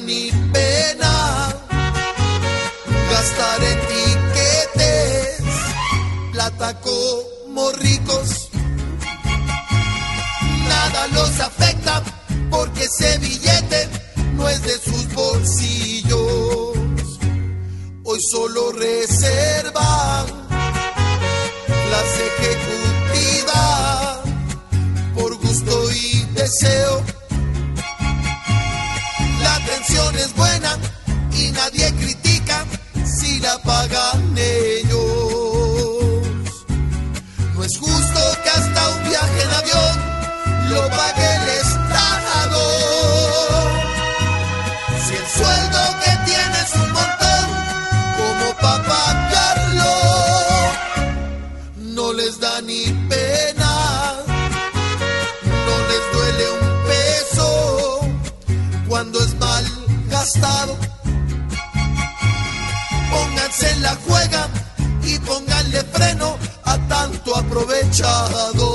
Ni pena gastar en tiquetes, plata como ricos. Nada los afecta porque ese billete no es de sus bolsillos. Hoy solo reserva les da ni pena, no les duele un peso cuando es mal gastado. Pónganse en la juega y pónganle freno a tanto aprovechado.